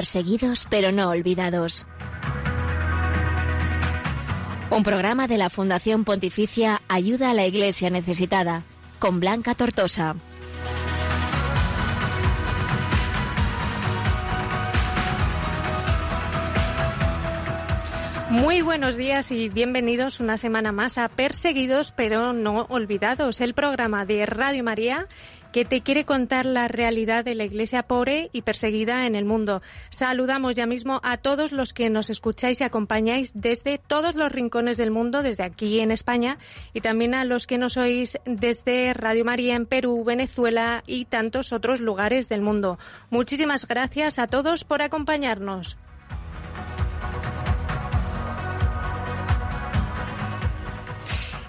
Perseguidos pero no olvidados. Un programa de la Fundación Pontificia Ayuda a la Iglesia Necesitada, con Blanca Tortosa. Muy buenos días y bienvenidos una semana más a Perseguidos pero no olvidados, el programa de Radio María que te quiere contar la realidad de la Iglesia pobre y perseguida en el mundo. Saludamos ya mismo a todos los que nos escucháis y acompañáis desde todos los rincones del mundo, desde aquí en España, y también a los que nos oís desde Radio María en Perú, Venezuela y tantos otros lugares del mundo. Muchísimas gracias a todos por acompañarnos.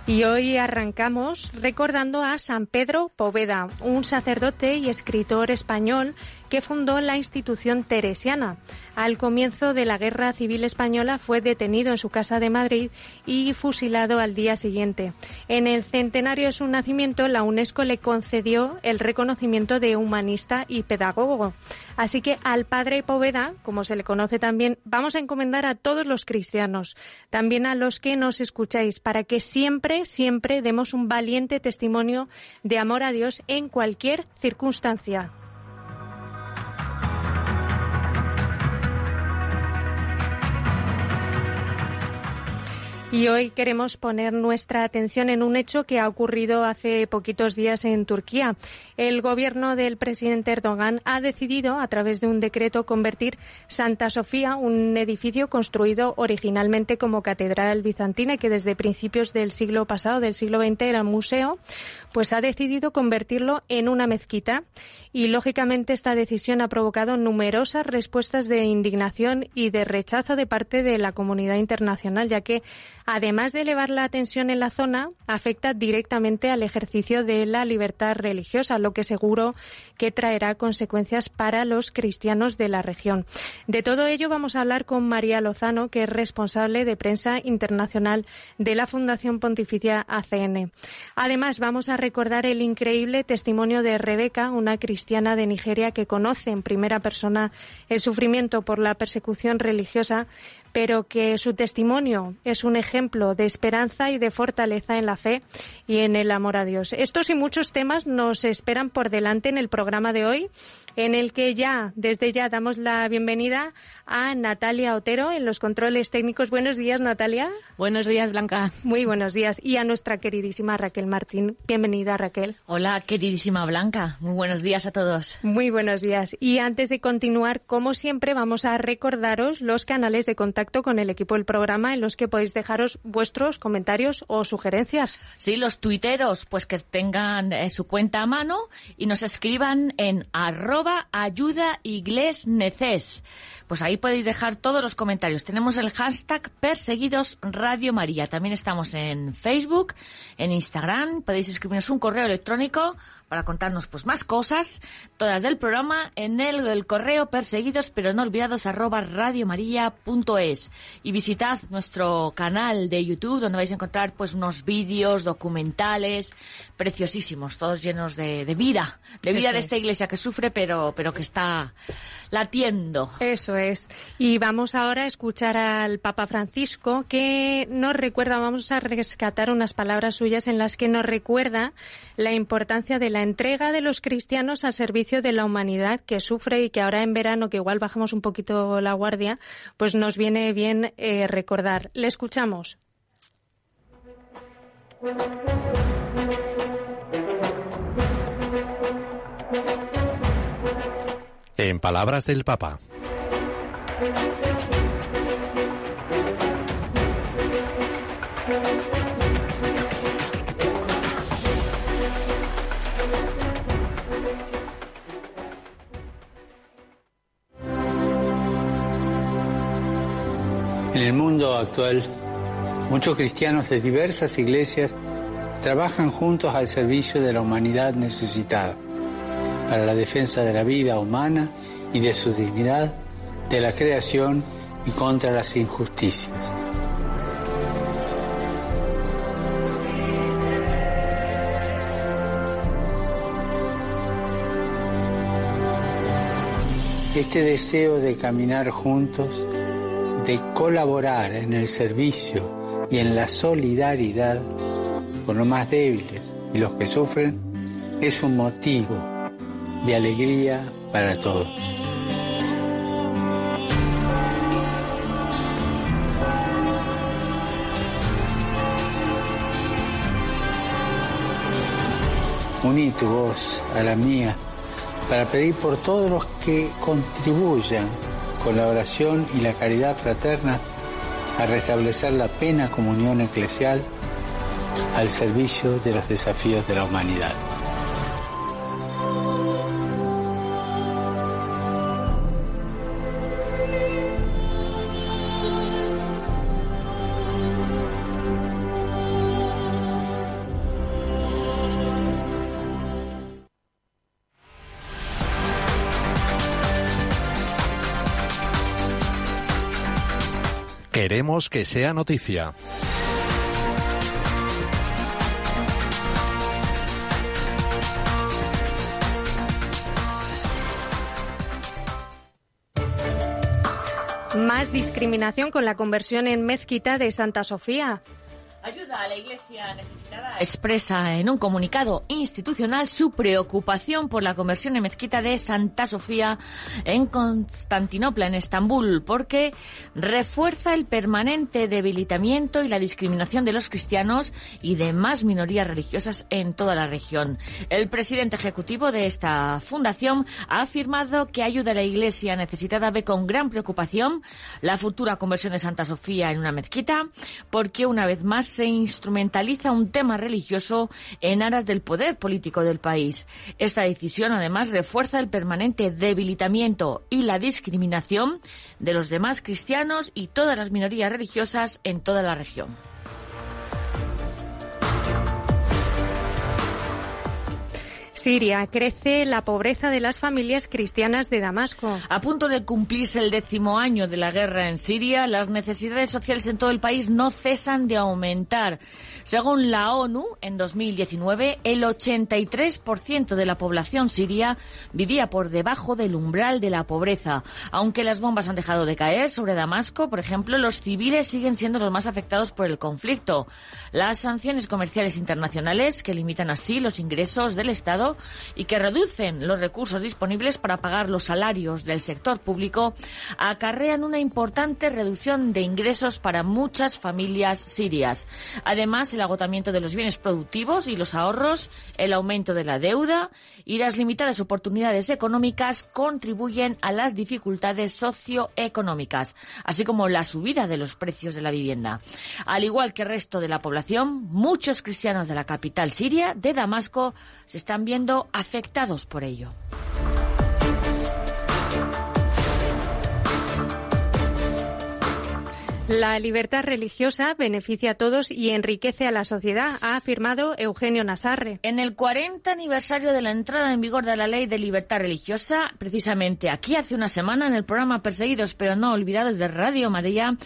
Y hoy arrancamos recordando a San Pedro Poveda, un sacerdote y escritor español que fundó la institución teresiana. Al comienzo de la Guerra Civil Española fue detenido en su casa de Madrid y fusilado al día siguiente. En el centenario de su nacimiento, la UNESCO le concedió el reconocimiento de humanista y pedagogo. Así que al padre Poveda, como se le conoce también, vamos a encomendar a todos los cristianos, también a los que nos escucháis, para que siempre, siempre demos un valiente testimonio de amor a Dios en cualquier circunstancia. Y hoy queremos poner nuestra atención en un hecho que ha ocurrido hace poquitos días en Turquía. El gobierno del presidente Erdogan ha decidido, a través de un decreto, convertir Santa Sofía, un edificio construido originalmente como catedral bizantina y que desde principios del siglo pasado, del siglo XX, era museo, pues ha decidido convertirlo en una mezquita. Y lógicamente esta decisión ha provocado numerosas respuestas de indignación y de rechazo de parte de la comunidad internacional, ya que además de elevar la tensión en la zona, afecta directamente al ejercicio de la libertad religiosa, lo que seguro que traerá consecuencias para los cristianos de la región. De todo ello vamos a hablar con María Lozano, que es responsable de prensa internacional de la Fundación Pontificia ACN. Además, vamos a recordar el increíble testimonio de Rebeca, una cristiana de Nigeria que conoce en primera persona el sufrimiento por la persecución religiosa pero que su testimonio es un ejemplo de esperanza y de fortaleza en la fe y en el amor a Dios. Estos y muchos temas nos esperan por delante en el programa de hoy en el que ya, desde ya, damos la bienvenida a Natalia Otero en los controles técnicos. Buenos días, Natalia. Buenos días, Blanca. Muy buenos días. Y a nuestra queridísima Raquel Martín. Bienvenida, Raquel. Hola, queridísima Blanca. Muy buenos días a todos. Muy buenos días. Y antes de continuar, como siempre, vamos a recordaros los canales de contacto con el equipo del programa en los que podéis dejaros vuestros comentarios o sugerencias. Sí, los tuiteros, pues que tengan eh, su cuenta a mano y nos escriban en arroba ayuda. Pues ahí podéis dejar todos los comentarios. Tenemos el hashtag perseguidos Radio María. También estamos en Facebook, en Instagram. Podéis escribirnos un correo electrónico para contarnos pues más cosas, todas del programa, en el, correo perseguidos pero no olvidados arroba radiomaria.es y visitad nuestro canal de YouTube donde vais a encontrar pues unos vídeos, documentales preciosísimos, todos llenos de, vida, de vida de esta iglesia que sufre pero, pero que está latiendo. Eso es. Y vamos ahora a escuchar al Papa Francisco que nos recuerda, vamos a rescatar unas palabras suyas en las que nos recuerda la importancia de la entrega de los cristianos al servicio de la humanidad que sufre y que ahora en verano, que igual bajamos un poquito la guardia, pues nos viene bien eh, recordar. Le escuchamos. En palabras del Papa. En el mundo actual, muchos cristianos de diversas iglesias trabajan juntos al servicio de la humanidad necesitada, para la defensa de la vida humana y de su dignidad, de la creación y contra las injusticias. este deseo de caminar juntos, de colaborar en el servicio y en la solidaridad con los más débiles y los que sufren, es un motivo de alegría para todos. Uní tu voz a la mía para pedir por todos los que contribuyan con la oración y la caridad fraterna a restablecer la plena comunión eclesial al servicio de los desafíos de la humanidad. Queremos que sea noticia. Más discriminación con la conversión en mezquita de Santa Sofía. Ayuda a la Iglesia necesitada. Expresa en un comunicado institucional su preocupación por la conversión en mezquita de Santa Sofía en Constantinopla, en Estambul, porque refuerza el permanente debilitamiento y la discriminación de los cristianos y demás minorías religiosas en toda la región. El presidente ejecutivo de esta fundación ha afirmado que ayuda a la Iglesia necesitada ve con gran preocupación la futura conversión de Santa Sofía en una mezquita, porque una vez más se instrumentaliza un tema religioso en aras del poder político del país. Esta decisión además refuerza el permanente debilitamiento y la discriminación de los demás cristianos y todas las minorías religiosas en toda la región. Siria. Crece la pobreza de las familias cristianas de Damasco. A punto de cumplirse el décimo año de la guerra en Siria, las necesidades sociales en todo el país no cesan de aumentar. Según la ONU, en 2019, el 83% de la población siria vivía por debajo del umbral de la pobreza. Aunque las bombas han dejado de caer sobre Damasco, por ejemplo, los civiles siguen siendo los más afectados por el conflicto. Las sanciones comerciales internacionales, que limitan así los ingresos del Estado, y que reducen los recursos disponibles para pagar los salarios del sector público, acarrean una importante reducción de ingresos para muchas familias sirias. Además, el agotamiento de los bienes productivos y los ahorros, el aumento de la deuda y las limitadas oportunidades económicas contribuyen a las dificultades socioeconómicas, así como la subida de los precios de la vivienda. Al igual que el resto de la población, muchos cristianos de la capital siria, de Damasco, se están viendo afectados por ello. La libertad religiosa beneficia a todos y enriquece a la sociedad, ha afirmado Eugenio Nasarre. En el 40 aniversario de la entrada en vigor de la Ley de Libertad Religiosa, precisamente aquí hace una semana en el programa Perseguidos pero no olvidados de Radio María,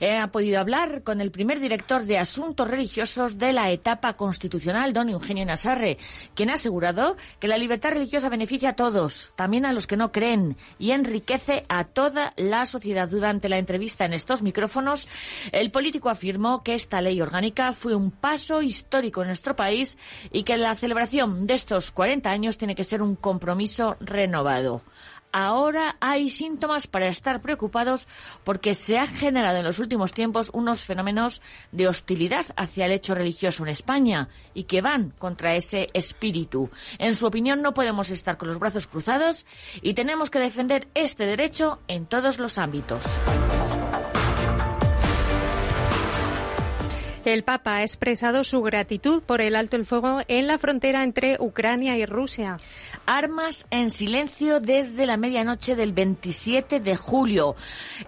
he podido hablar con el primer director de Asuntos Religiosos de la etapa constitucional, don Eugenio Nasarre, quien ha asegurado que la libertad religiosa beneficia a todos, también a los que no creen, y enriquece a toda la sociedad. Durante la entrevista en estos micrófonos, el político afirmó que esta ley orgánica fue un paso histórico en nuestro país y que la celebración de estos 40 años tiene que ser un compromiso renovado ahora hay síntomas para estar preocupados porque se han generado en los últimos tiempos unos fenómenos de hostilidad hacia el hecho religioso en España y que van contra ese espíritu. En su opinión, no podemos estar con los brazos cruzados y tenemos que defender este derecho en todos los ámbitos. El Papa ha expresado su gratitud por el alto el fuego en la frontera entre Ucrania y Rusia. Armas en silencio desde la medianoche del 27 de julio.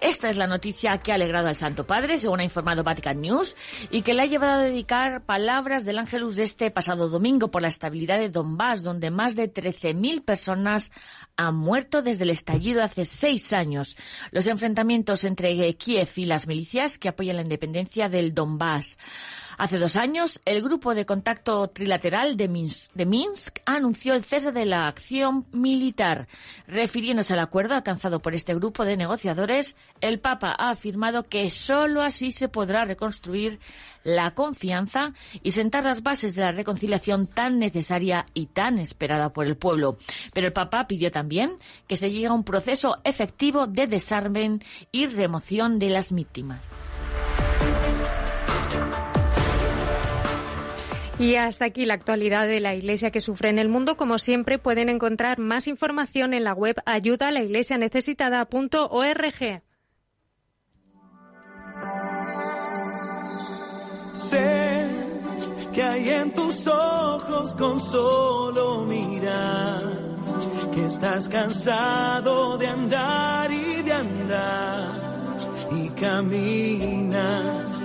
Esta es la noticia que ha alegrado al Santo Padre, según ha informado Vatican News, y que le ha llevado a dedicar palabras del Ángelus de este pasado domingo por la estabilidad de Donbass, donde más de 13.000 personas han muerto desde el estallido hace seis años. Los enfrentamientos entre Kiev y las milicias que apoyan la independencia del Donbass. Hace dos años, el grupo de contacto trilateral de Minsk, anunció el cese de la acción militar. Refiriéndose al acuerdo alcanzado por este grupo de negociadores, el Papa ha afirmado que sólo así se podrá reconstruir la confianza y sentar las bases de la reconciliación tan necesaria y tan esperada por el pueblo. Pero el Papa pidió también que se llegue a un proceso efectivo de desarme y remoción de las víctimas. Y hasta aquí la actualidad de la Iglesia que sufre en el mundo. Como siempre, pueden encontrar más información en la web ayuda Sé que hay en tus ojos con solo mirar que estás cansado de andar y de andar y camina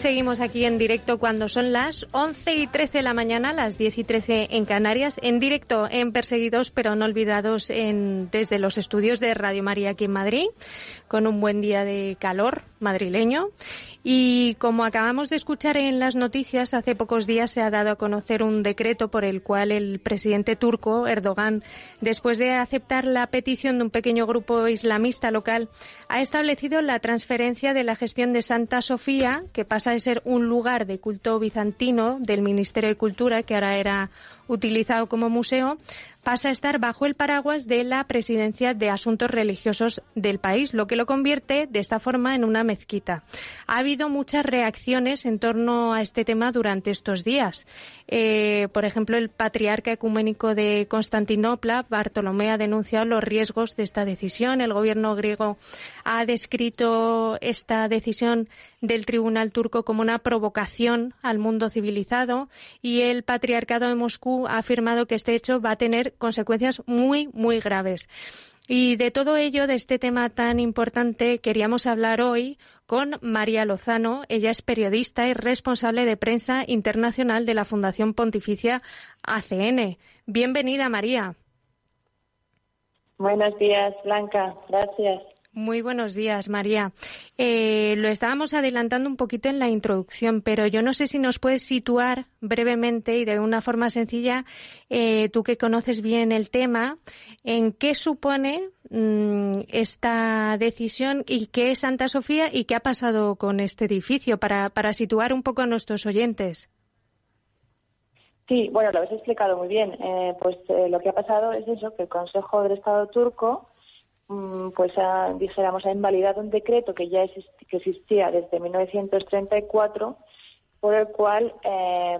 seguimos aquí en directo cuando son las 11 y 13 de la mañana, las 10 y 13 en Canarias, en directo en Perseguidos pero no olvidados en, desde los estudios de Radio María aquí en Madrid, con un buen día de calor madrileño. Y como acabamos de escuchar en las noticias, hace pocos días se ha dado a conocer un decreto por el cual el presidente turco, Erdogan, después de aceptar la petición de un pequeño grupo islamista local, ha establecido la transferencia de la gestión de Santa Sofía, que pasa de ser un lugar de culto bizantino del Ministerio de Cultura, que ahora era utilizado como museo, pasa a estar bajo el paraguas de la Presidencia de Asuntos Religiosos del país, lo que lo convierte de esta forma en una mezquita. Ha habido muchas reacciones en torno a este tema durante estos días. Eh, por ejemplo, el patriarca ecuménico de Constantinopla, Bartolomé, ha denunciado los riesgos de esta decisión. El gobierno griego ha descrito esta decisión del Tribunal turco como una provocación al mundo civilizado y el Patriarcado de Moscú ha afirmado que este hecho va a tener consecuencias muy, muy graves. Y de todo ello, de este tema tan importante, queríamos hablar hoy con María Lozano. Ella es periodista y responsable de prensa internacional de la Fundación Pontificia ACN. Bienvenida, María. Buenos días, Blanca. Gracias. Muy buenos días, María. Eh, lo estábamos adelantando un poquito en la introducción, pero yo no sé si nos puedes situar brevemente y de una forma sencilla, eh, tú que conoces bien el tema, en qué supone mm, esta decisión y qué es Santa Sofía y qué ha pasado con este edificio para, situar un poco a nuestros oyentes. Sí, bueno, lo habéis explicado muy bien. Eh, pues lo que ha pasado es eso, que el Consejo del Estado turco pues ha, dijéramos, ha invalidado un decreto que ya que existía desde 1934 por el cual eh,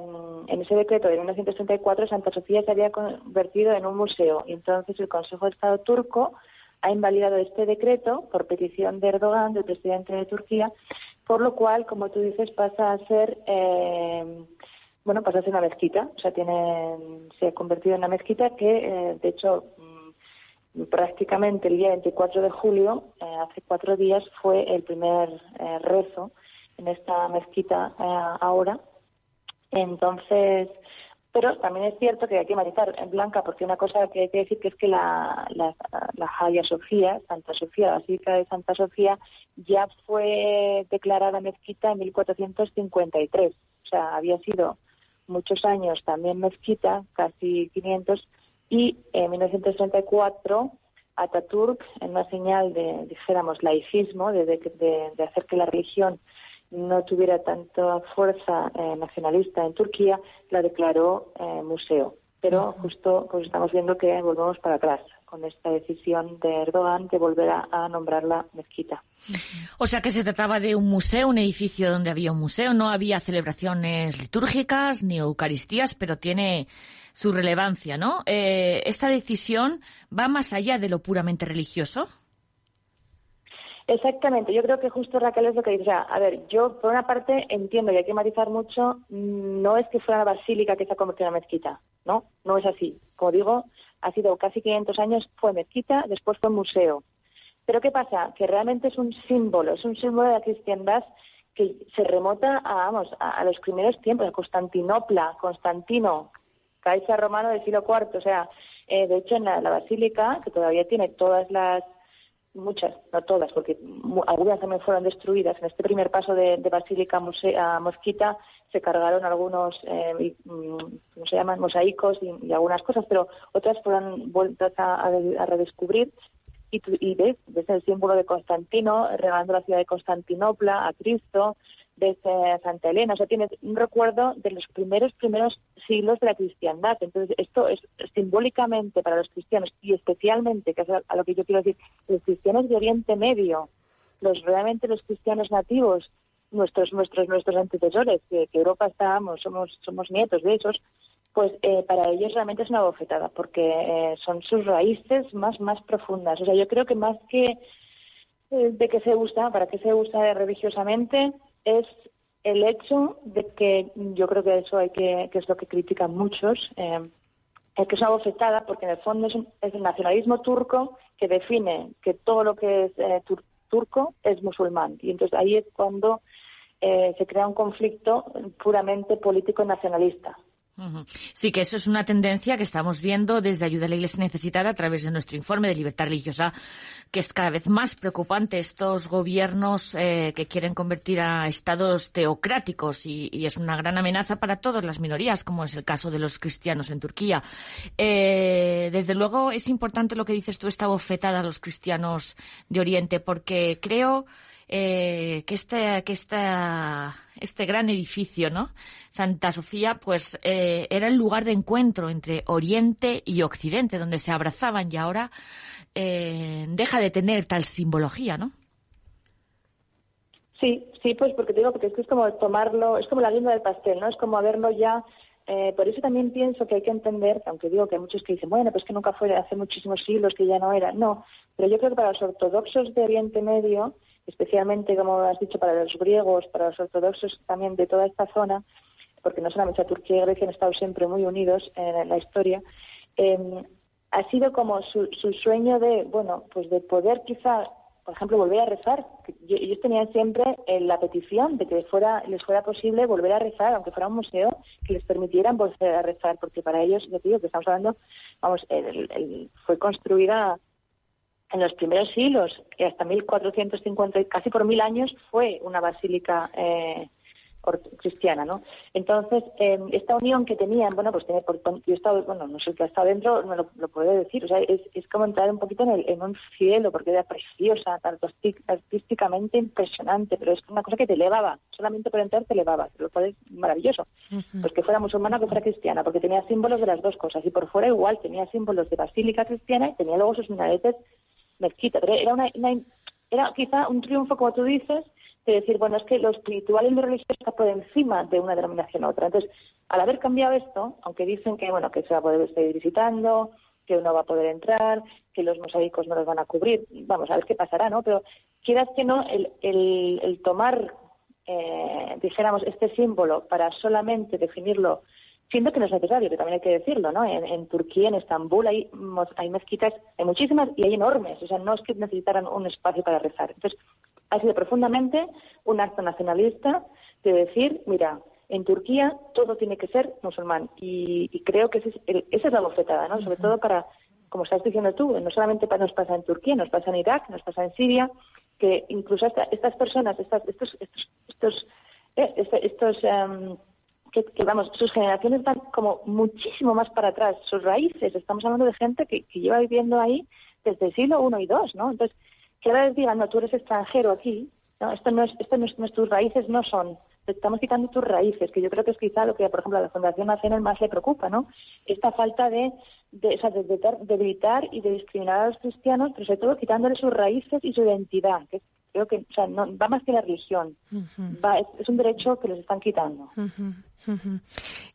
en ese decreto de 1934 Santa Sofía se había convertido en un museo. Y entonces el Consejo de Estado turco ha invalidado este decreto por petición de Erdogan, del presidente de Turquía, por lo cual, como tú dices, pasa a ser eh, bueno, pasa a ser una mezquita, o sea, tiene, se ha convertido en una mezquita que, eh, de hecho, mm, prácticamente el día 24 de julio, eh, hace cuatro días, fue el primer eh, rezo en esta mezquita ahora. Entonces, pero también es cierto que hay que matizar Blanca, porque una cosa que hay que decir que es que la, la, la Hagia Sofía, Santa Sofía, la Basílica de Santa Sofía, ya fue declarada mezquita en 1453. O sea, había sido muchos años también mezquita, casi 500, y en 1934 Ataturk, en una señal de, dijéramos, laicismo, de, de, hacer que la religión no tuviera tanta fuerza eh, nacionalista en Turquía, la declaró eh, museo. Pero justo pues estamos viendo que volvemos para atrás con esta decisión de Erdogan de volver a, nombrarla mezquita. O sea que se trataba de un museo, un edificio donde había un museo, no había celebraciones litúrgicas ni eucaristías, pero tiene su relevancia, ¿no? Eh, ¿Esta decisión va más allá de lo puramente religioso? Exactamente, yo creo que justo Raquel es lo que dice. O sea, a ver, yo por una parte entiendo y hay que matizar mucho, no es que fuera la basílica que se ha convertido en una mezquita, ¿no? No es así. Como digo, ha sido casi 500 años, fue mezquita, después fue museo. Pero ¿qué pasa? Que realmente es un símbolo, es un símbolo de la cristiandad que se remota a, vamos, a, los primeros tiempos, a Constantinopla, Constantino, Caixa romano del siglo IV. O sea, eh, de hecho, en la, basílica, que todavía tiene todas las, muchas, no todas, porque algunas también fueron destruidas, en este primer paso de, basílica a mosquita se cargaron algunos, eh, mm, ¿cómo se llaman?, mosaicos y, algunas cosas, pero otras fueron vueltas a, redescubrir. Y, y ves, ves el símbolo de Constantino, regalando la ciudad de Constantinopla a Cristo, ves Santa Elena, o sea, tienes un recuerdo de los primeros, primeros siglos de la cristiandad. Entonces, esto es simbólicamente para los cristianos y especialmente, que es a lo que yo quiero decir, los cristianos de Oriente Medio, los realmente los cristianos nativos, nuestros nuestros nuestros antecesores, que, Europa estábamos, somos somos nietos de esos, pues eh, para ellos realmente es una bofetada, porque eh, son sus raíces más más profundas. O sea, yo creo que más que eh, de que se usa, para qué se usa religiosamente, es el hecho de que yo creo que eso hay que, que es lo que critican muchos, es que es una bofetada, porque en el fondo es, es, el nacionalismo turco que define que todo lo que es turco es musulmán. Y entonces ahí es cuando eh, se crea un conflicto puramente político nacionalista. Sí, que eso es una tendencia que estamos viendo desde Ayuda a la Iglesia Necesitada a través de nuestro informe de libertad religiosa, que es cada vez más preocupante estos gobiernos eh, que quieren convertir a estados teocráticos y, es una gran amenaza para todas las minorías, como es el caso de los cristianos en Turquía. Eh, desde luego es importante lo que dices tú, esta bofetada a los cristianos de Oriente, porque creo eh, que este, que esta, este gran edificio, ¿no? Santa Sofía, pues eh, era el lugar de encuentro entre Oriente y Occidente, donde se abrazaban y ahora eh, deja de tener tal simbología, ¿no? Sí, sí, pues porque te digo, porque esto es como tomarlo, es como la guinda del pastel, ¿no? Es como haberlo ya eh, por eso también pienso que hay que entender, aunque digo que hay muchos que dicen, bueno, pues que nunca fue hace muchísimos siglos que ya no era. No, pero yo creo que para los ortodoxos de Oriente Medio especialmente, como has dicho, para los griegos, para los ortodoxos también de toda esta zona, porque no solamente Turquía y Grecia han estado siempre muy unidos en la historia, em, ha sido como su, sueño de, bueno, pues de poder quizá, por ejemplo, volver a rezar. Ellos tenían siempre eh, la petición de que fuera, les fuera posible volver a rezar, aunque fuera un museo, que les permitieran volver a rezar, porque para ellos, yo digo que estamos hablando, vamos, fue construida en los primeros siglos, que hasta 1450, casi por mil años, fue una basílica eh, cristiana, ¿no? Entonces, em, esta unión que tenían, bueno, pues tiene, por, yo he estado, bueno, no sé qué ha estado dentro, no lo, lo puedo decir, o sea, es, es como entrar un poquito en, el, en un cielo, porque era preciosa, tanto artísticamente impresionante, pero es una cosa que te elevaba, solamente por entrar te elevaba, lo cual es maravilloso, pues que fuera musulmana que fuera cristiana, porque tenía símbolos de las dos cosas, y por fuera igual tenía símbolos de basílica cristiana y tenía luego sus minaretes mezquita, pero era, una, era quizá un triunfo, como tú dices, de decir, bueno, es que lo espiritual y lo religioso está por encima de una denominación u otra. Entonces, al haber cambiado esto, aunque dicen que, bueno, que se va a poder seguir visitando, que uno va a poder entrar, que los mosaicos no los van a cubrir, vamos a ver qué pasará, ¿no? Pero quieras que no, el, el, el tomar, eh, dijéramos, este símbolo para solamente definirlo siendo que no es necesario, que también hay que decirlo, ¿no? En, Turquía, en Estambul, hay, hay mezquitas, hay muchísimas y hay enormes, o sea, no es que necesitaran un espacio para rezar. Entonces, ha sido profundamente un acto nacionalista de decir, mira, en Turquía todo tiene que ser musulmán y, creo que esa es la bofetada, ¿no? Sobre todo para, como estás diciendo tú, no solamente nos pasa en Turquía, nos pasa en Irak, nos pasa en Siria, que incluso estas personas, estas, estos, estos, estos, eh, estos em, que, vamos, sus generaciones van como muchísimo más para atrás, sus raíces, estamos hablando de gente que, lleva viviendo ahí desde el siglo I y II, ¿no? Entonces, que ahora les digan, no, tú eres extranjero aquí, no, esto no es, esto no es, tus raíces no son, estamos quitando tus raíces, que yo creo que es quizá lo que, por ejemplo, a la Fundación Nacional más le preocupa, ¿no? Esta falta de, de, o sea, de, de, y de discriminar a los cristianos, pero sobre todo quitándole sus raíces y su identidad, que creo que, o sea, no, va más que la religión, va, es, un derecho que les están quitando.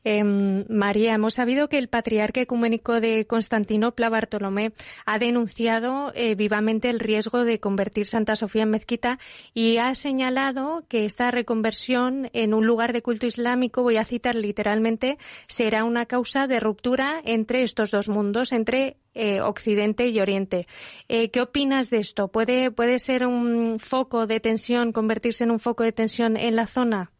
Em, María, hemos sabido que el patriarca ecuménico de Constantinopla, Bartolomé, ha denunciado eh, vivamente el riesgo de convertir Santa Sofía en mezquita y ha señalado que esta reconversión en un lugar de culto islámico, voy a citar literalmente, será una causa de ruptura entre estos dos mundos, entre eh, Occidente y Oriente. Eh, ¿Qué opinas de esto? ¿Puede, ¿Puede ser un foco de tensión, convertirse en un foco de tensión en la zona?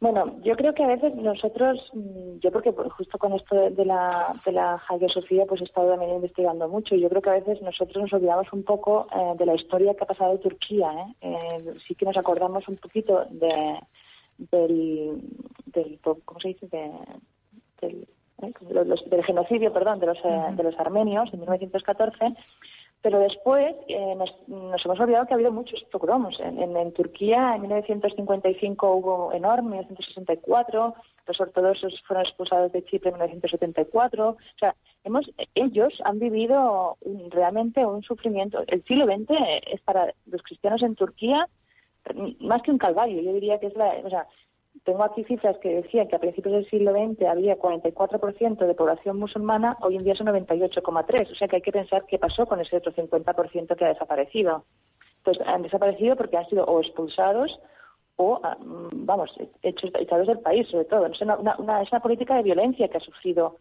Bueno, yo creo que a veces nosotros, mm, yo porque justo con esto de la, de la Hagia Sofía, pues he estado también investigando mucho y yo creo que a veces nosotros nos olvidamos un poco eh, de la historia que ha pasado en Turquía. ¿eh? ¿eh? sí que nos acordamos un poquito de, del, del ¿cómo se dice? De, del, ¿eh? del genocidio, perdón, de los, de los armenios en 1914 pero después eh, nos, hemos olvidado que ha habido muchos pogromos. En, en, Turquía en 1955 hubo enorme, en 1964 los ortodoxos fueron expulsados de Chipre en 1974. O sea, hemos, ellos han vivido realmente un sufrimiento. El siglo XX es para los cristianos en Turquía más que un calvario. Yo diría que es la, o sea, tengo aquí cifras que decían que a principios del siglo XX había 44% de población musulmana, hoy en día son 98,3%. O sea que hay que pensar qué pasó con ese otro 50% que ha desaparecido. Pues han desaparecido porque han sido o expulsados o, ah, mm, vamos, hechos, echados del país, sobre todo. Es una, una, es una política de violencia que ha sufrido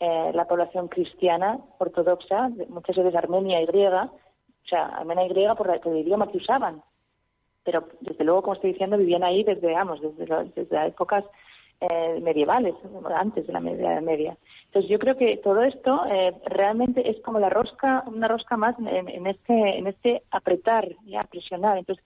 eh, la población cristiana ortodoxa, muchas veces armenia y griega, o sea, armenia y griega por el idioma que usaban pero desde luego, como estoy diciendo, vivían ahí desde, vamos, desde, desde épocas eh, medievales, antes de la media media. Entonces yo creo que todo esto eh, realmente es como la rosca, una rosca más en, este, en este apretar, ya presionar. Entonces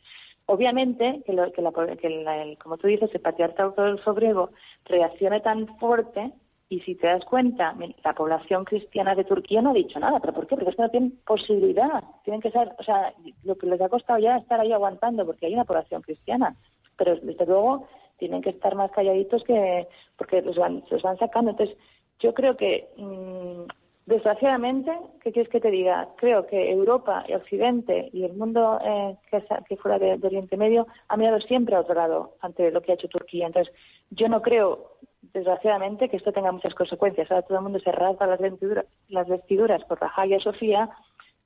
obviamente que, lo, que, la, que como tú dices, el patriarcado griego reaccione tan fuerte y si te das cuenta, la población cristiana de Turquía no ha dicho nada. ¿Pero por qué? Porque es que no tienen posibilidad. Tienen que ser, o sea, lo que les ha costado ya estar ahí aguantando, porque hay una población cristiana. Pero desde luego tienen que estar más calladitos que porque los van, los van sacando. Entonces, yo creo que, mm, desgraciadamente, ¿qué quieres que te diga? Creo que Europa y Occidente y el mundo eh, que, que, fuera de, de, Oriente Medio ha mirado siempre a otro lado ante lo que ha hecho Turquía. Entonces, yo no creo desgraciadamente, que esto tenga muchas consecuencias. Ahora todo el mundo se rasga las vestiduras, las vestiduras por la Hagia Sofía,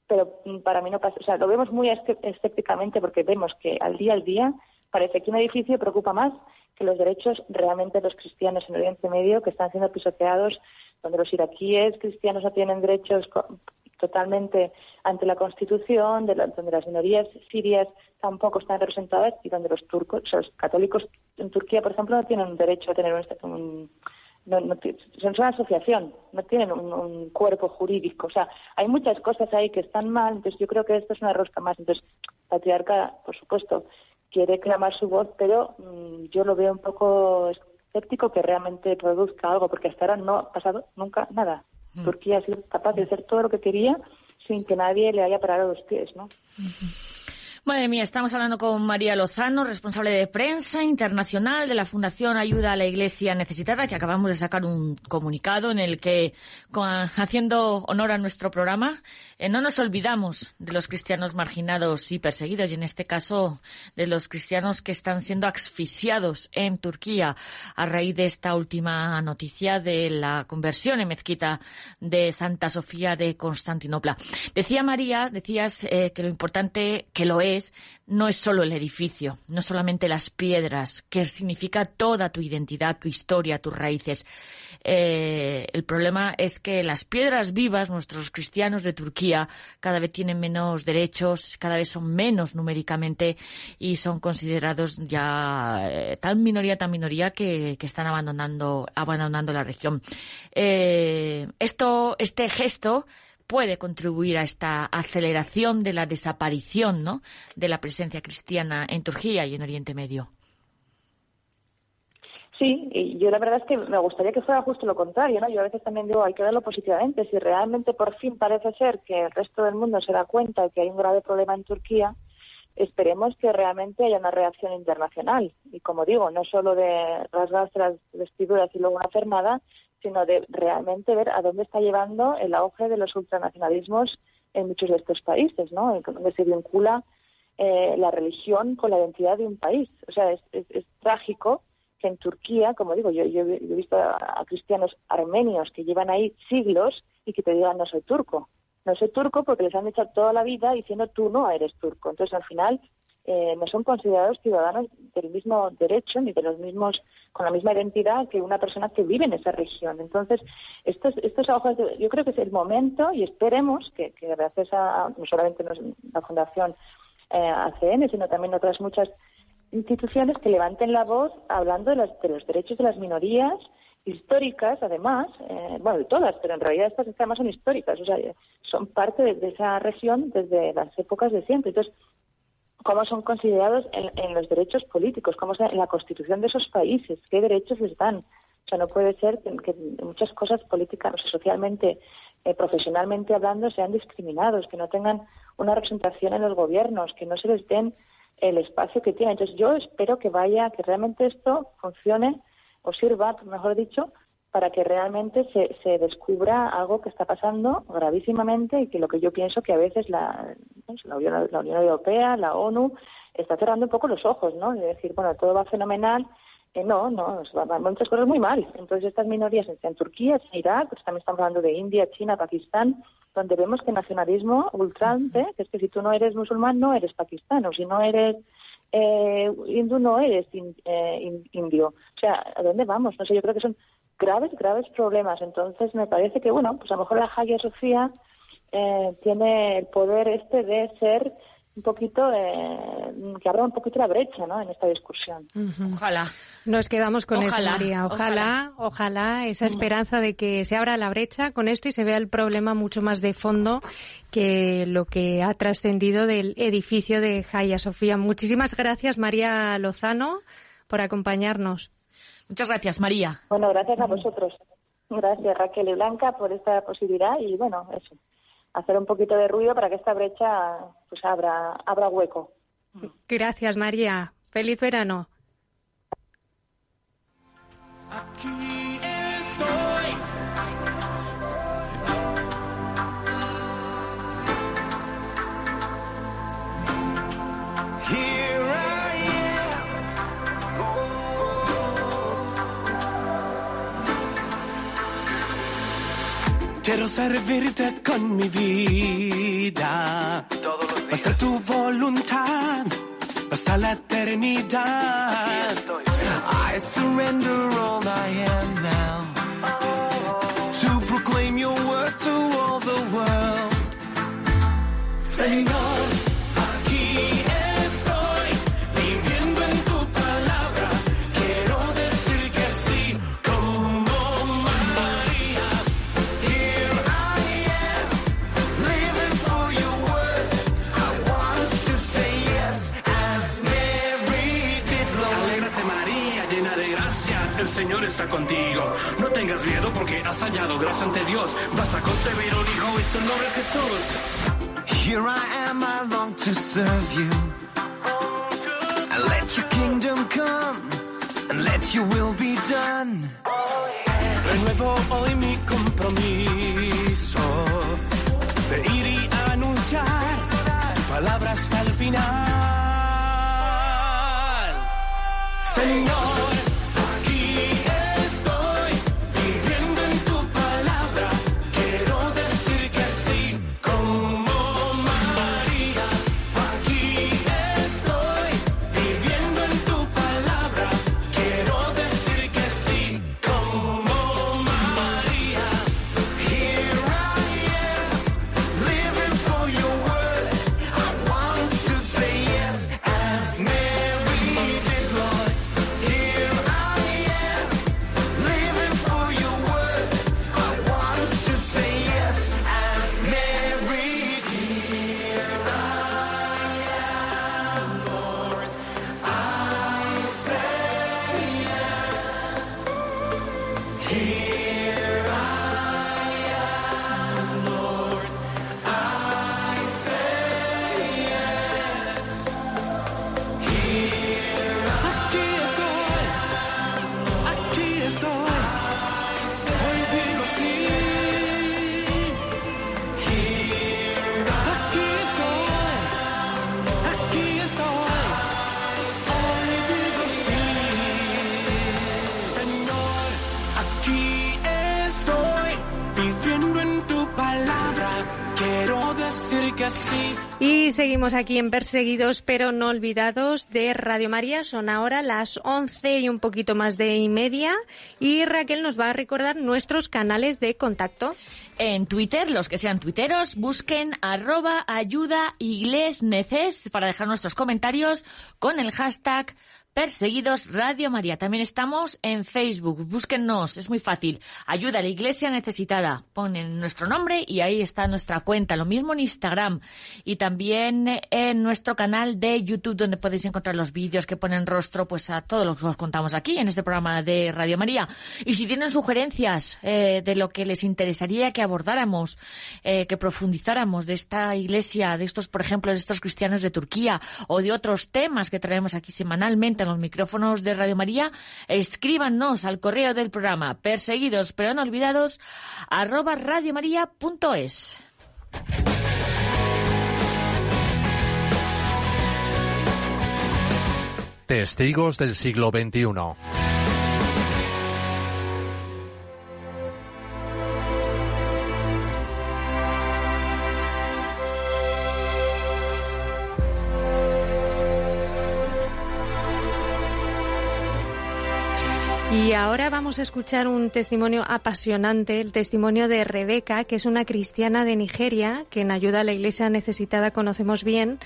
pero para mí no pasa. O sea, lo vemos muy escépticamente porque vemos que al día al día parece que un edificio preocupa más que los derechos realmente de los cristianos en Oriente Medio que están siendo pisoteados, donde los iraquíes cristianos no tienen derechos totalmente ante la Constitución, donde las minorías sirias tampoco están representadas y donde los turcos, los católicos en Turquía, por ejemplo, no tienen derecho a tener un, no, son una asociación, no tienen un, cuerpo jurídico. O sea, hay muchas cosas ahí que están mal, entonces yo creo que esto es una rosca más. Entonces, Patriarca, por supuesto, quiere clamar su voz, pero mm, yo lo veo un poco escéptico que realmente produzca algo, porque hasta ahora no ha pasado nunca nada. Mm. Turquía ha sido capaz de hacer todo lo que quería sin que nadie le haya parado los pies, ¿no? Madre mía, estamos hablando con María Lozano, responsable de prensa internacional de la Fundación Ayuda a la Iglesia Necesitada, que acabamos de sacar un comunicado en el que, haciendo honor a nuestro programa, eh, no nos olvidamos de los cristianos marginados y perseguidos, y en este caso de los cristianos que están siendo asfixiados en Turquía a raíz de esta última noticia de la conversión en mezquita de Santa Sofía de Constantinopla. Decía María, decías eh, que lo importante que lo es no es solo el edificio, no solamente las piedras, que significa toda tu identidad, tu historia, tus raíces. Eh, el problema es que las piedras vivas, nuestros cristianos de Turquía, cada vez tienen menos derechos, cada vez son menos numéricamente y son considerados ya eh, tan minoría, tan minoría que, están abandonando, abandonando la región. Eh, esto, este gesto puede contribuir a esta aceleración de la desaparición ¿no? de la presencia cristiana en Turquía y en Oriente Medio. Sí, y yo la verdad es que me gustaría que fuera justo lo contrario, ¿no? Yo a veces también digo, hay que verlo positivamente. Si realmente por fin parece ser que el resto del mundo se da cuenta de que hay un grave problema en Turquía, esperemos que realmente haya una reacción internacional. Y como digo, no solo de rasgarse las vestiduras y luego no hacer nada, sino de realmente ver a dónde está llevando el auge de los ultranacionalismos en muchos de estos países, ¿no? Donde se vincula eh, la religión con la identidad de un país. O sea, es, trágico que en Turquía, como digo, yo, he visto a, cristianos armenios que llevan ahí siglos y que te digan no soy turco. No soy turco porque les han echado toda la vida diciendo tú no eres turco. Entonces, al final, eh, no son considerados ciudadanos del mismo derecho ni de los mismos con la misma identidad que una persona que vive en esa región. Entonces, estos, estos yo creo que es el momento y esperemos que, gracias a no solamente la Fundación eh, ACN, sino también otras muchas instituciones que levanten la voz hablando de los, de los derechos de las minorías históricas, además, eh, bueno, de todas, pero en realidad estas además son históricas, o sea, son parte de, esa región desde las épocas de siempre. Entonces, cómo son considerados en, los derechos políticos, cómo es en la constitución de esos países, qué derechos les dan. O sea, no puede ser que, muchas cosas políticas, o socialmente, eh, profesionalmente hablando, sean discriminados, que no tengan una representación en los gobiernos, que no se les den el espacio que tienen. Entonces, yo espero que vaya, que realmente esto funcione o sirva, mejor dicho, para que realmente se, se descubra algo que está pasando gravísimamente y que lo que yo pienso que a veces la, la, Unión, la Unión Europea, la ONU, está cerrando un poco los ojos, ¿no? De decir, bueno, todo va fenomenal. Eh, no, no, van muchas cosas muy mal. Entonces, estas minorías en Turquía, en Irak, pues también estamos hablando de India, China, Pakistán, donde vemos que el nacionalismo ultrante, que es que si tú no eres musulmán, no eres pakistano, si no eres eh, hindú, no eres eh, indio. O sea, ¿a dónde vamos? No sé, yo creo que son graves, graves problemas. Entonces me parece que, bueno, pues a lo mejor la Hagia Sofía eh, tiene el poder este de ser un poquito, eh, que abra un poquito la brecha ¿no? en esta discusión. Ojalá. Nos quedamos con eso, María. Ojalá, ojalá, esa esperanza de que se abra la brecha con esto y se vea el problema mucho más de fondo que lo que ha trascendido del edificio de Hagia Sofía. Muchísimas gracias, María Lozano, por acompañarnos. Muchas gracias, María. Bueno, gracias a vosotros. Gracias, Raquel y Blanca, por esta posibilidad y, bueno, eso, hacer un poquito de ruido para que esta brecha pues abra, abra hueco. Gracias, María. Feliz verano. Aquí Quiero servirte con mi vida. Basta tu voluntad, basta la eternidad. I surrender all I am now. To proclaim your word to all the world. Señor has hallado gracia ante Dios. Vas a concebir un hijo y su nombre es Jesús. Here I am, I long to serve you. And let your kingdom come, and let your will be done. Seguimos aquí en Perseguidos pero no olvidados de Radio María. Son ahora las 11 y un poquito más de y media. Y Raquel nos va a recordar nuestros canales de contacto. En Twitter, los que sean tuiteros, busquen arroba ayuda iglesneces para dejar nuestros comentarios con el hashtag Perseguidos Radio María. También estamos en Facebook. Búsquennos, es muy fácil. Ayuda a la Iglesia Necesitada. Ponen nuestro nombre y ahí está nuestra cuenta. Lo mismo en Instagram y también en nuestro canal de YouTube donde podéis encontrar los vídeos que ponen rostro pues a todo lo que os contamos aquí en este programa de Radio María. Y si tienen sugerencias eh, de lo que les interesaría que abordáramos, eh, que profundizáramos de esta iglesia, de estos, por ejemplo, de estos cristianos de Turquía o de otros temas que traemos aquí semanalmente los micrófonos de Radio María, escríbanos al correo del programa perseguidos pero no olvidados arroba radiomaria.es. Testigos del siglo XXI. Ahora vamos a escuchar un testimonio apasionante, el testimonio de Rebeca, que es una cristiana de Nigeria, que en ayuda a la iglesia necesitada conocemos bien.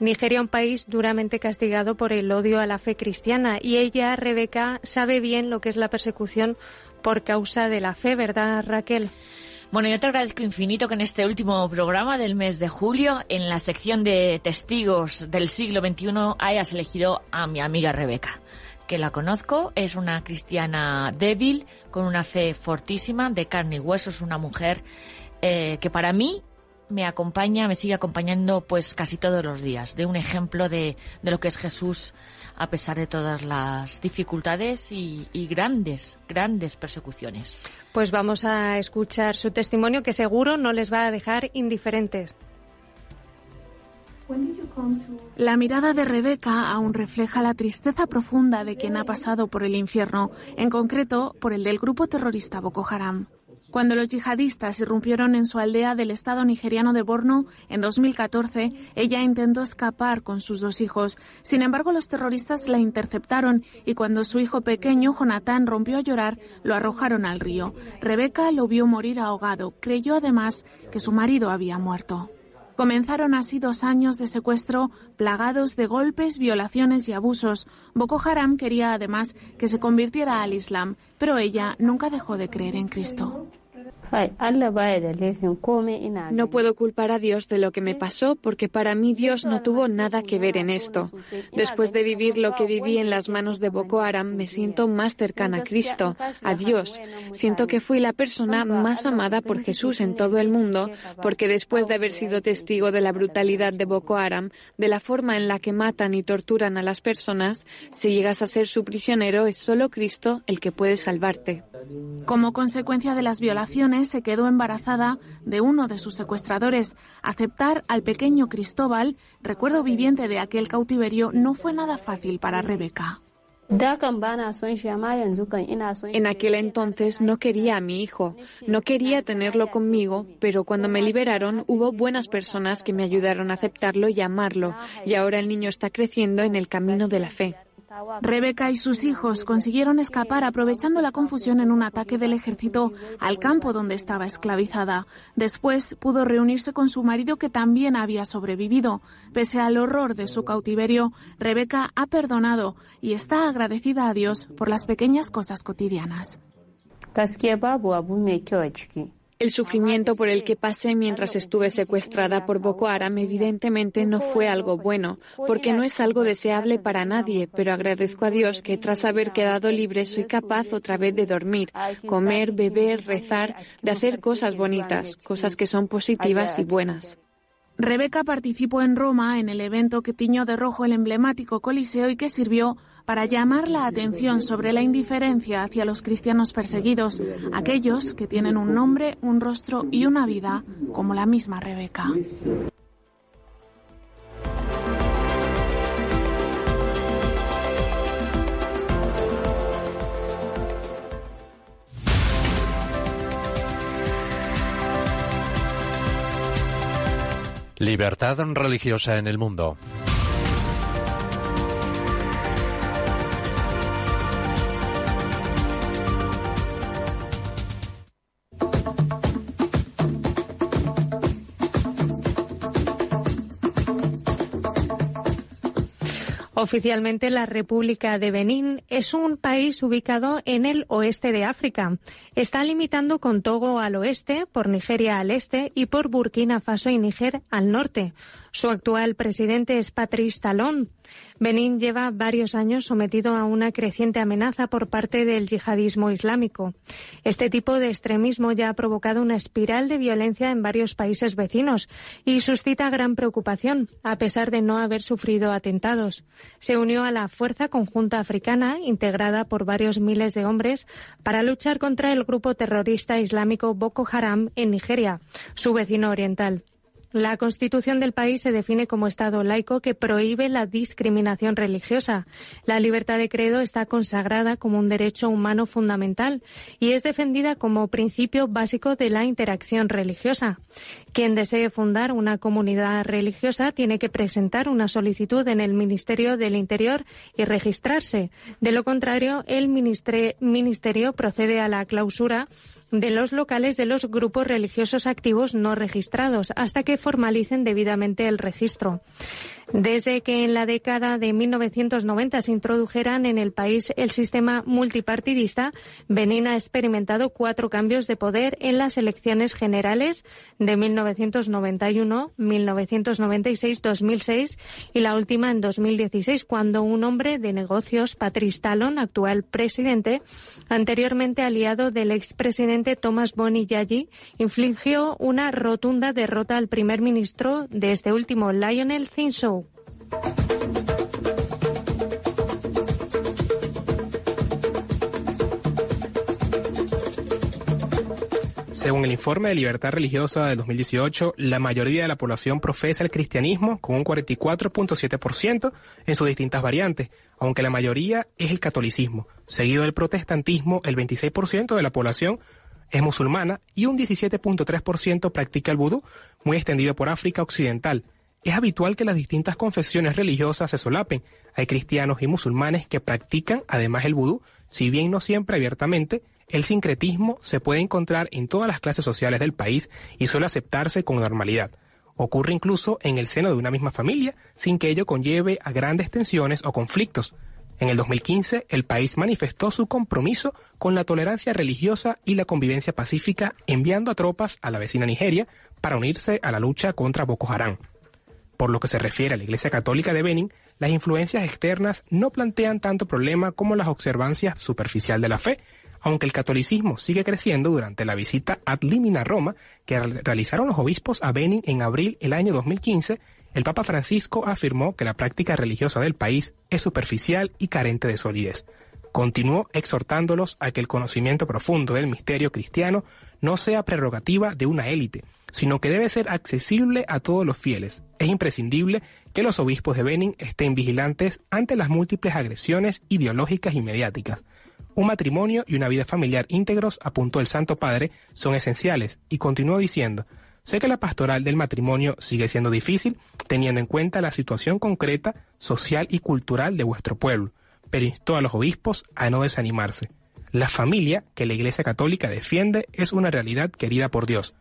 Nigeria, un país duramente castigado por el odio a la fe cristiana. Y ella, Rebeca, sabe bien lo que es la persecución por causa de la fe, ¿verdad, Raquel? Bueno, yo te agradezco infinito que en este último programa del mes de julio, en la sección de testigos del siglo XXI, hayas elegido a mi amiga Rebeca que la conozco, es una cristiana débil, con una fe fortísima, de carne y hueso, es una mujer eh, que para mí me acompaña, me sigue acompañando pues casi todos los días, de un ejemplo de, de lo que es Jesús a pesar de todas las dificultades y grandes, grandes persecuciones. Pues vamos a escuchar su testimonio que seguro no les va a dejar indiferentes. La mirada de Rebeca aún refleja la tristeza profunda de quien ha pasado por el infierno, en concreto por el del grupo terrorista Boko Haram. Cuando los yihadistas irrumpieron en su aldea del estado nigeriano de Borno en 2014, ella intentó escapar con sus dos hijos. Sin embargo, los terroristas la interceptaron y cuando su hijo pequeño, Jonathan, rompió a llorar, lo arrojaron al río. Rebeca lo vio morir ahogado. Creyó además que su marido había muerto. Comenzaron así dos años de secuestro plagados de golpes, violaciones y abusos. Boko Haram quería además que se convirtiera al Islam, pero ella nunca dejó de creer en Cristo. No puedo culpar a Dios de lo que me pasó porque para mí Dios no tuvo nada que ver en esto. Después de vivir lo que viví en las manos de Boko Haram, me siento más cercana a Cristo, a Dios. Siento que fui la persona más amada por Jesús en todo el mundo porque después de haber sido testigo de la brutalidad de Boko Haram, de la forma en la que matan y torturan a las personas, si llegas a ser su prisionero es solo Cristo el que puede salvarte. Como consecuencia de las violaciones, se quedó embarazada de uno de sus secuestradores. Aceptar al pequeño Cristóbal, recuerdo viviente de aquel cautiverio, no fue nada fácil para Rebeca. En aquel entonces no quería a mi hijo, no quería tenerlo conmigo, pero cuando me liberaron hubo buenas personas que me ayudaron a aceptarlo y amarlo, y ahora el niño está creciendo en el camino de la fe. Rebeca y sus hijos consiguieron escapar aprovechando la confusión en un ataque del ejército al campo donde estaba esclavizada. Después pudo reunirse con su marido que también había sobrevivido. Pese al horror de su cautiverio, Rebeca ha perdonado y está agradecida a Dios por las pequeñas cosas cotidianas. El sufrimiento por el que pasé mientras estuve secuestrada por Boko Haram evidentemente no fue algo bueno, porque no es algo deseable para nadie, pero agradezco a Dios que tras haber quedado libre soy capaz otra vez de dormir, comer, beber, rezar, de hacer cosas bonitas, cosas que son positivas y buenas. Rebeca participó en Roma en el evento que tiñó de rojo el emblemático Coliseo y que sirvió para llamar la atención sobre la indiferencia hacia los cristianos perseguidos, aquellos que tienen un nombre, un rostro y una vida como la misma Rebeca. Libertad religiosa en el mundo. Oficialmente, la República de Benín es un país ubicado en el oeste de África. Está limitando con Togo al oeste, por Nigeria al este y por Burkina Faso y Níger al norte. Su actual presidente es Patrice Talon. Benín lleva varios años sometido a una creciente amenaza por parte del yihadismo islámico. Este tipo de extremismo ya ha provocado una espiral de violencia en varios países vecinos y suscita gran preocupación, a pesar de no haber sufrido atentados. Se unió a la Fuerza Conjunta Africana, integrada por varios miles de hombres, para luchar contra el grupo terrorista islámico Boko Haram en Nigeria, su vecino oriental. La Constitución del país se define como Estado laico que prohíbe la discriminación religiosa. La libertad de credo está consagrada como un derecho humano fundamental y es defendida como principio básico de la interacción religiosa. Quien desee fundar una comunidad religiosa tiene que presentar una solicitud en el Ministerio del Interior y registrarse. De lo contrario, el Ministerio procede a la clausura de los locales de los grupos religiosos activos no registrados hasta que formalicen debidamente el registro. Desde que en la década de 1990 se introdujeran en el país el sistema multipartidista, Benín ha experimentado cuatro cambios de poder en las elecciones generales de 1991, 1996, 2006 y la última en 2016, cuando un hombre de negocios, Patrice Talon, actual presidente, anteriormente aliado del expresidente Thomas Boni infligió una rotunda derrota al primer ministro de este último, Lionel Zinsou. Según el informe de libertad religiosa del 2018, la mayoría de la población profesa el cristianismo con un 44.7% en sus distintas variantes, aunque la mayoría es el catolicismo. Seguido del protestantismo, el 26% de la población es musulmana y un 17.3% practica el vudú, muy extendido por África Occidental. Es habitual que las distintas confesiones religiosas se solapen. Hay cristianos y musulmanes que practican además el vudú, si bien no siempre abiertamente, el sincretismo se puede encontrar en todas las clases sociales del país y suele aceptarse con normalidad. Ocurre incluso en el seno de una misma familia, sin que ello conlleve a grandes tensiones o conflictos. En el 2015, el país manifestó su compromiso con la tolerancia religiosa y la convivencia pacífica enviando a tropas a la vecina Nigeria para unirse a la lucha contra Boko Haram. Por lo que se refiere a la Iglesia Católica de Benin, las influencias externas no plantean tanto problema como las observancias superficial de la fe, aunque el catolicismo sigue creciendo durante la visita ad limina Roma que realizaron los obispos a Benin en abril del año 2015, el Papa Francisco afirmó que la práctica religiosa del país es superficial y carente de solidez. Continuó exhortándolos a que el conocimiento profundo del misterio cristiano no sea prerrogativa de una élite, sino que debe ser accesible a todos los fieles. Es imprescindible que los obispos de Benin estén vigilantes ante las múltiples agresiones ideológicas y mediáticas. Un matrimonio y una vida familiar íntegros, apuntó el Santo Padre, son esenciales, y continuó diciendo, sé que la pastoral del matrimonio sigue siendo difícil, teniendo en cuenta la situación concreta, social y cultural de vuestro pueblo, pero instó a los obispos a no desanimarse. La familia que la Iglesia Católica defiende es una realidad querida por Dios.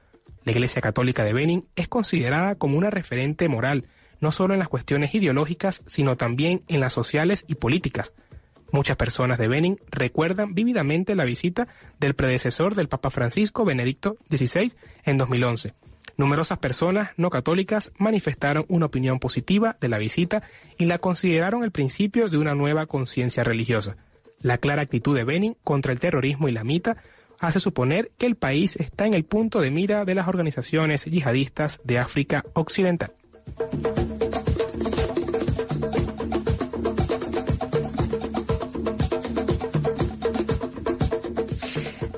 La Iglesia Católica de Benin es considerada como una referente moral, no solo en las cuestiones ideológicas, sino también en las sociales y políticas. Muchas personas de Benin recuerdan vívidamente la visita del predecesor del Papa Francisco, Benedicto XVI, en 2011. Numerosas personas no católicas manifestaron una opinión positiva de la visita y la consideraron el principio de una nueva conciencia religiosa. La clara actitud de Benin contra el terrorismo islamita hace suponer que el país está en el punto de mira de las organizaciones yihadistas de África Occidental.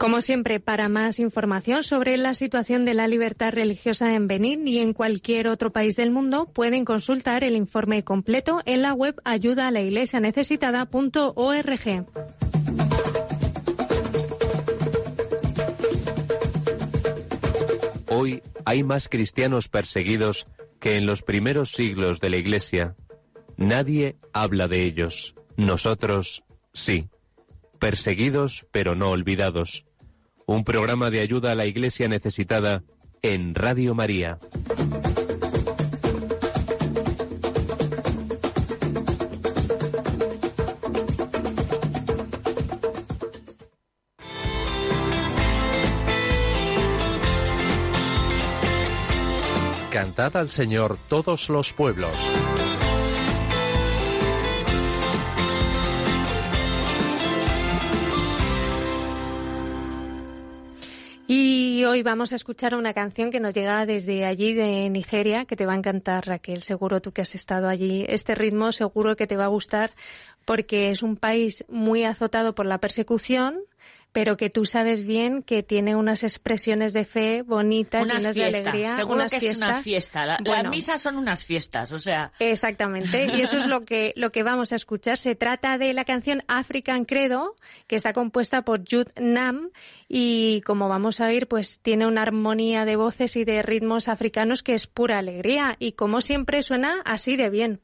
Como siempre, para más información sobre la situación de la libertad religiosa en Benín y en cualquier otro país del mundo, pueden consultar el informe completo en la web ayuda Hoy hay más cristianos perseguidos que en los primeros siglos de la Iglesia. Nadie habla de ellos. Nosotros sí. Perseguidos pero no olvidados un programa de ayuda a la Iglesia necesitada en Radio María. Cantad al Señor todos los pueblos. Hoy vamos a escuchar una canción que nos llega desde allí, de Nigeria, que te va a encantar, Raquel. Seguro tú que has estado allí. Este ritmo seguro que te va a gustar porque es un país muy azotado por la persecución, pero que tú sabes bien que tiene unas expresiones de fe bonitas, unas llenas de alegría. Seguro que es una fiesta. las misas son unas fiestas, o sea. Exactamente, y eso es lo que, lo que vamos a escuchar. Se trata de la canción African Credo, que está compuesta por Jude Nam, y como vamos a oír, pues tiene una armonía de voces y de ritmos africanos que es pura alegría, y como siempre suena así de bien.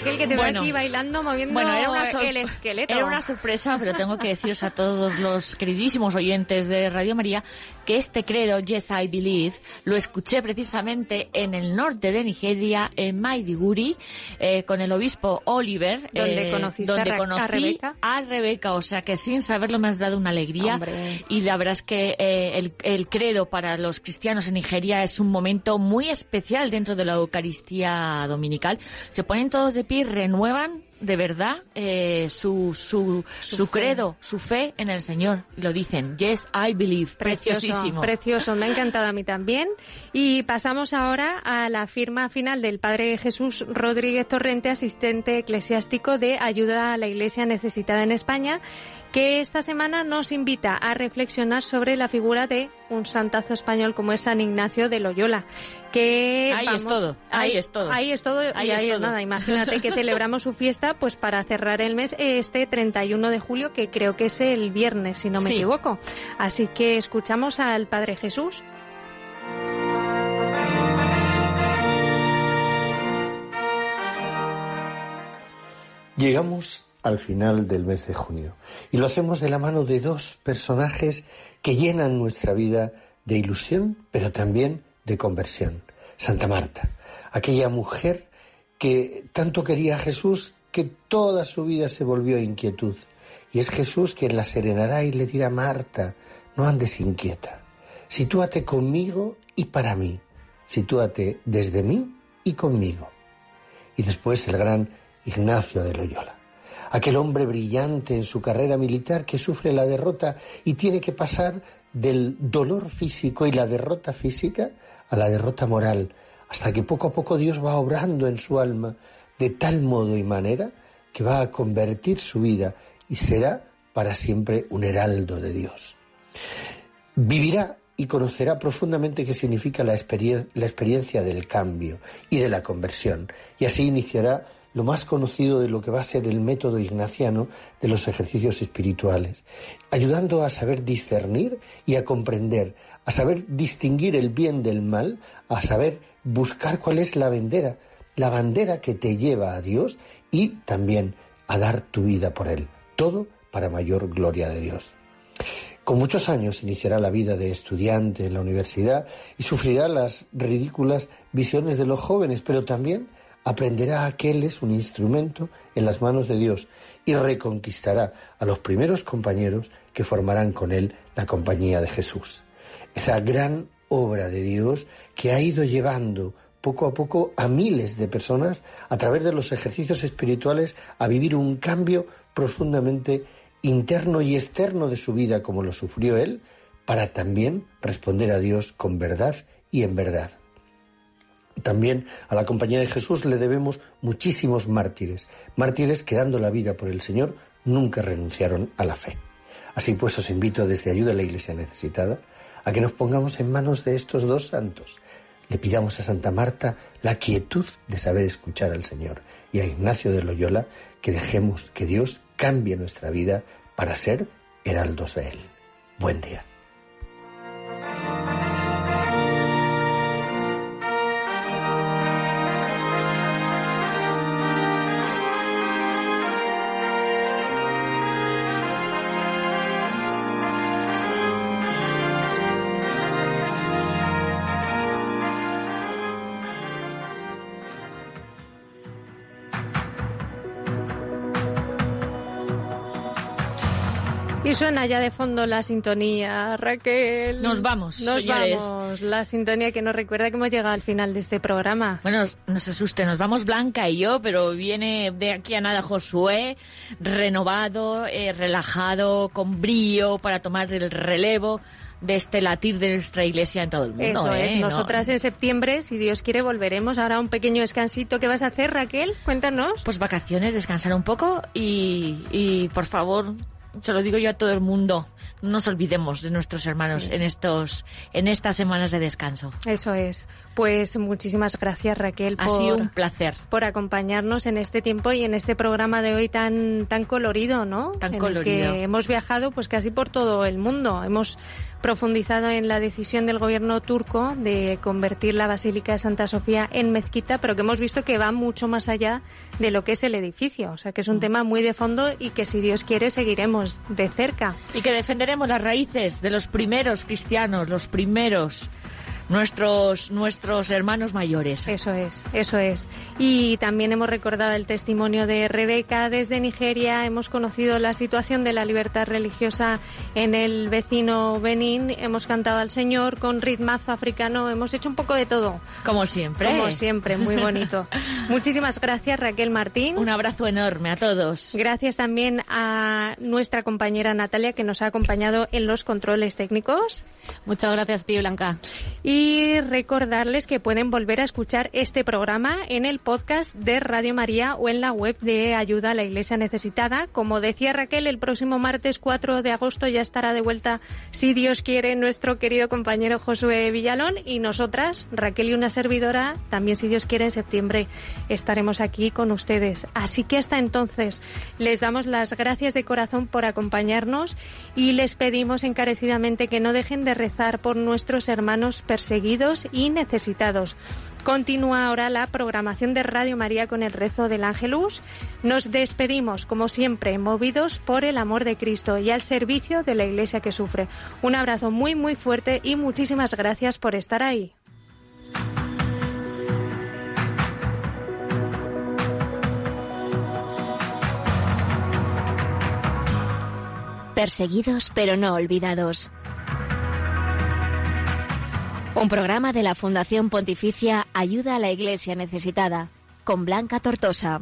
Raquel, que te veo Bueno. aquí bailando, moviendo Bueno, era una el esqueleto? Era una sorpresa, pero tengo que deciros a todos los queridísimos oyentes de Radio María que este credo, Yes I Believe, lo escuché precisamente en el norte de Nigeria, en Maiduguri, eh, con el obispo Oliver. ¿Donde eh, conociste a donde Ra- a conocí Rebeca? a Rebeca, o sea que sin saberlo me has dado una alegría. Hombre. Y la verdad es que eh, el, el credo para los cristianos en Nigeria es un momento muy especial dentro de la Eucaristía dominical. Se ponen todos de pie renuevan de verdad eh, su, su, su, credo, su fe en el Señor. Lo dicen, yes, I believe. Preciosísimo. Precioso, me ha encantado a mí también. Y pasamos ahora a la firma final del Padre Jesús Rodríguez Torrente, asistente eclesiástico de Ayuda a la Iglesia Necesitada en España, que esta semana nos invita a reflexionar sobre la figura de un santazo español como es San Ignacio de Loyola. Que Ahí vamos- es todo, ahí es todo. Ahí es todo Ahí y es ahí es todo. nada. Imagínate que celebramos su fiesta pues para cerrar el mes este 31 de julio, que creo que es el viernes, si no me Sí. equivoco. Así que escuchamos al Padre Jesús. Llegamos al final del mes de junio y lo hacemos de la mano de dos personajes que llenan nuestra vida de ilusión, pero también de conversión. Santa Marta, aquella mujer que tanto quería a Jesús que toda su vida se volvió inquietud. Y es Jesús quien la serenará y le dirá, Marta, no andes inquieta. Sitúate conmigo y para mí. Sitúate desde mí y conmigo. Y después el gran Ignacio de Loyola. Aquel hombre brillante en su carrera militar que sufre la derrota y tiene que pasar del dolor físico y la derrota física a la derrota moral, hasta que poco a poco Dios va obrando en su alma de tal modo y manera que va a convertir su vida y será para siempre un heraldo de Dios. Vivirá y conocerá profundamente qué significa la, la experiencia del cambio y de la conversión, y así iniciará lo más conocido de lo que va a ser el método ignaciano de los ejercicios espirituales, ayudando a saber discernir y a comprender, a saber distinguir el bien del mal, a saber buscar cuál es la bandera, la bandera que te lleva a Dios y también a dar tu vida por Él. Todo para mayor gloria de Dios. Con muchos años iniciará la vida de estudiante en la universidad y sufrirá las ridículas visiones de los jóvenes, pero también aprenderá a que Él es un instrumento en las manos de Dios y reconquistará a los primeros compañeros que formarán con Él la compañía de Jesús. Esa gran obra de Dios que ha ido llevando poco a poco a miles de personas a través de los ejercicios espirituales a vivir un cambio profundamente interno y externo de su vida como lo sufrió él, para también responder a Dios con verdad y en verdad. También a la compañía de Jesús le debemos muchísimos mártires, mártires que dando la vida por el Señor nunca renunciaron a la fe. Así pues os invito desde Ayuda a la Iglesia Necesitada a que nos pongamos en manos de estos dos santos. Le pidamos a Santa Marta la quietud de saber escuchar al Señor y a Ignacio de Loyola que dejemos que Dios cambie nuestra vida para ser heraldos de Él. Buen día. Y suena ya de fondo la sintonía, Raquel. Nos vamos, Nos señores. vamos. La sintonía que nos recuerda que hemos llegado al final de este programa. Bueno, no se asusten, nos vamos Blanca y yo, pero viene de aquí a nada Josué, renovado, eh, relajado, con brío para tomar el relevo. de este latir de nuestra iglesia en todo el mundo. Eso es. ¿eh? No- Nosotras en septiembre, si Dios quiere, volveremos. Ahora un pequeño descansito. ¿Qué vas a hacer, Raquel? Cuéntanos. Pues vacaciones, descansar un poco y, y por favor, se lo digo yo a todo el mundo, no nos olvidemos de nuestros hermanos en estos en estas semanas de descanso. Eso es. Pues muchísimas gracias, Raquel, Ha por, sido un placer. por acompañarnos en este tiempo y en este programa de hoy tan tan colorido, ¿no? Tan en el colorido. que hemos viajado pues casi por todo el mundo. Hemos profundizado en la decisión del gobierno turco de convertir la Basílica de Santa Sofía en mezquita, pero que hemos visto que va mucho más allá de lo que es el edificio. O sea, que es un Mm. tema muy de fondo y que si Dios quiere seguiremos de cerca. Y que defenderemos las raíces de los primeros cristianos, los primeros nuestros nuestros hermanos mayores. Eso es, eso es. Y también hemos recordado el testimonio de Rebeca desde Nigeria, hemos conocido la situación de la libertad religiosa en el vecino Benín, hemos cantado al Señor con ritmazo africano, hemos hecho un poco de todo. Como siempre. Como siempre, muy bonito. Muchísimas gracias Raquel Martín. Un abrazo enorme a todos. Gracias también a nuestra compañera Natalia que nos ha acompañado en los controles técnicos. Muchas gracias, Pío Blanca. Y recordarles que pueden volver a escuchar este programa en el podcast de Radio María o en la web de Ayuda a la Iglesia Necesitada. Como decía Raquel, el próximo martes 4 de agosto ya estará de vuelta, si Dios quiere, nuestro querido compañero Josué Villalón y nosotras, Raquel y una servidora, también si Dios quiere en septiembre estaremos aquí con ustedes. Así que hasta entonces les damos las gracias de corazón por acompañarnos y les pedimos encarecidamente que no dejen de rezar por nuestros hermanos perseguidos y necesitados. Continúa ahora la programación de Radio María con el rezo del Ángelus. Nos despedimos, como siempre, movidos por el amor de Cristo y al servicio de la Iglesia que sufre. Un abrazo muy, muy fuerte y muchísimas gracias por estar ahí. Perseguidos pero no olvidados. Un programa de la Fundación Pontificia Ayuda a la Iglesia Necesitada, con Blanca Tortosa.